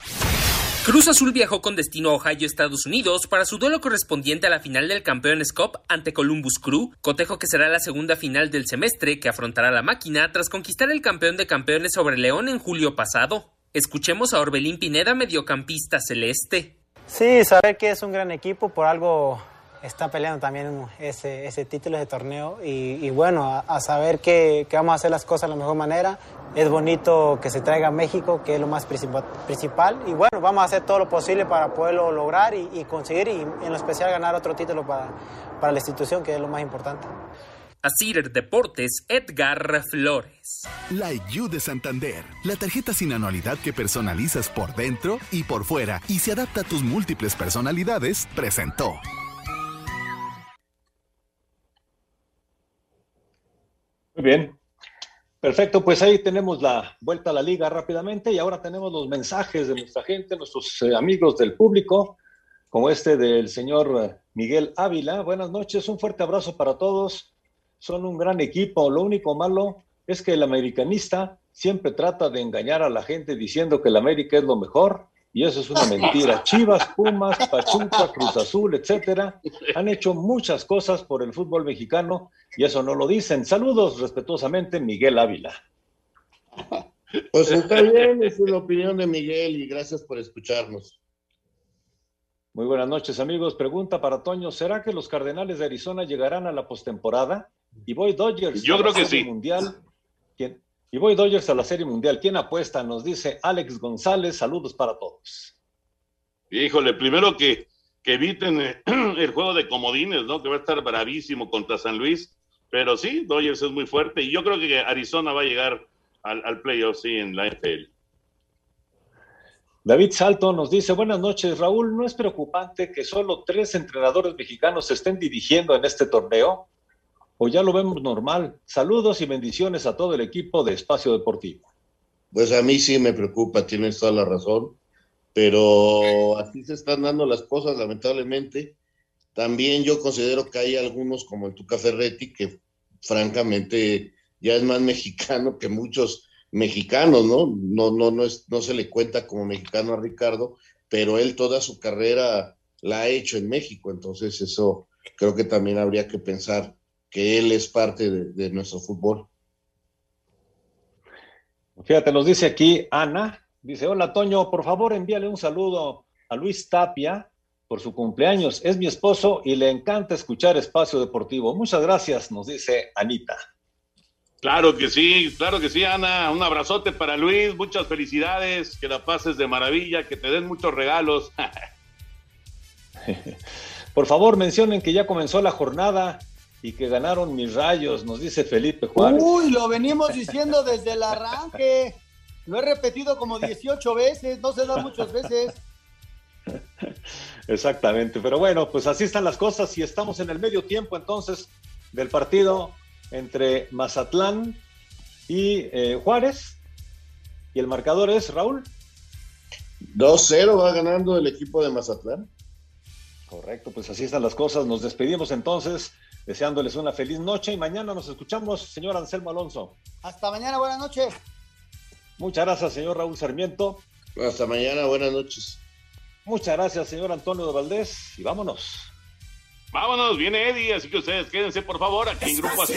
[SPEAKER 10] Cruz Azul viajó con destino a Ohio, Estados Unidos, para su duelo correspondiente a la final del Campeones Cup ante Columbus Crew, cotejo que será la segunda final del semestre que afrontará la máquina tras conquistar el campeón de campeones sobre León en julio pasado. Escuchemos a Orbelín Pineda, mediocampista celeste.
[SPEAKER 23] Sí, saber que es un gran equipo, por algo está peleando también ese, ese título de torneo y, bueno, a, saber que, que, vamos a hacer las cosas de la mejor manera. Es bonito que se traiga a México, que es lo más principal. Y bueno, vamos a hacer todo lo posible para poderlo lograr y, conseguir, y en lo especial ganar otro título para, para la institución, que es lo más importante.
[SPEAKER 10] Asir Deportes, Edgar Flores.
[SPEAKER 18] La You de Santander, la tarjeta sin anualidad que personalizas por dentro y por fuera y se adapta a tus múltiples personalidades, presentó.
[SPEAKER 24] Muy bien. Perfecto, pues ahí tenemos la vuelta a la liga rápidamente y ahora tenemos los mensajes de nuestra gente, nuestros eh, amigos del público, como este del señor Miguel Ávila. Buenas noches, un fuerte abrazo para todos. Son un gran equipo. Lo único malo es que el americanista siempre trata de engañar a la gente diciendo que el América es lo mejor y eso es una mentira. Chivas, Pumas, Pachuca, Cruz Azul, etcétera, han hecho muchas cosas por el fútbol mexicano y eso no lo dicen. Saludos respetuosamente, Miguel Ávila.
[SPEAKER 8] Pues está bien, es la opinión de Miguel y gracias por escucharnos.
[SPEAKER 24] Muy buenas noches, amigos. Pregunta para Toño: ¿será que los Cardenales de Arizona llegarán a la postemporada? Y voy Dodgers.
[SPEAKER 7] Yo creo que sí.
[SPEAKER 24] Mundial. ¿Quién? Y voy Dodgers a la Serie Mundial. ¿Quién apuesta? Nos dice Alex González. Saludos para todos.
[SPEAKER 7] Híjole, primero que, que eviten eh, el juego de comodines, ¿no? Que va a estar bravísimo contra San Luis. Pero sí, Dodgers es muy fuerte y yo creo que Arizona va a llegar al, al playoff, sí, en la NFL.
[SPEAKER 24] David Salto nos dice, buenas noches, Raúl, ¿no es preocupante que solo tres entrenadores mexicanos estén dirigiendo en este torneo? O ya lo vemos normal. Saludos y bendiciones a todo el equipo de Espacio Deportivo.
[SPEAKER 8] Pues a mí sí me preocupa, tienes toda la razón, pero así se están dando las cosas, lamentablemente. También yo considero que hay algunos como el Tuca Ferretti, que francamente ya es más mexicano que muchos mexicanos, ¿no? No, no, no, es, no se le cuenta como mexicano a Ricardo, pero él toda su carrera la ha hecho en México, entonces eso creo que también habría que pensar que él es parte de, nuestro fútbol.
[SPEAKER 24] Fíjate, nos dice aquí Ana, dice, hola Toño, por favor envíale un saludo a Luis Tapia por su cumpleaños. Es mi esposo y le encanta escuchar Espacio Deportivo. Muchas gracias, nos dice Anita.
[SPEAKER 7] Claro que sí, claro que sí, Ana. Un abrazote para Luis, muchas felicidades, que la pases de maravilla, que te den muchos regalos.
[SPEAKER 24] por favor, mencionen que ya comenzó la jornada y que ganaron mis rayos, nos dice Felipe Juárez.
[SPEAKER 9] Uy, lo venimos diciendo desde el arranque. Lo he repetido como 18 veces, no se da muchas veces.
[SPEAKER 24] Exactamente, pero bueno, pues así están las cosas y estamos en el medio tiempo entonces del partido entre Mazatlán y eh, Juárez. Y el marcador es, Raúl.
[SPEAKER 8] 2-0 va ganando el equipo de Mazatlán.
[SPEAKER 24] Correcto, pues así están las cosas. Nos despedimos entonces deseándoles una feliz noche y mañana nos escuchamos, señor Anselmo Alonso.
[SPEAKER 9] Hasta mañana, buenas noches.
[SPEAKER 24] Muchas gracias, señor Raúl Sarmiento.
[SPEAKER 8] Hasta mañana, buenas noches.
[SPEAKER 24] Muchas gracias, señor Antonio de Valdés, y vámonos.
[SPEAKER 7] Vámonos, viene Eddie, así que ustedes quédense por favor aquí en Grupo Así.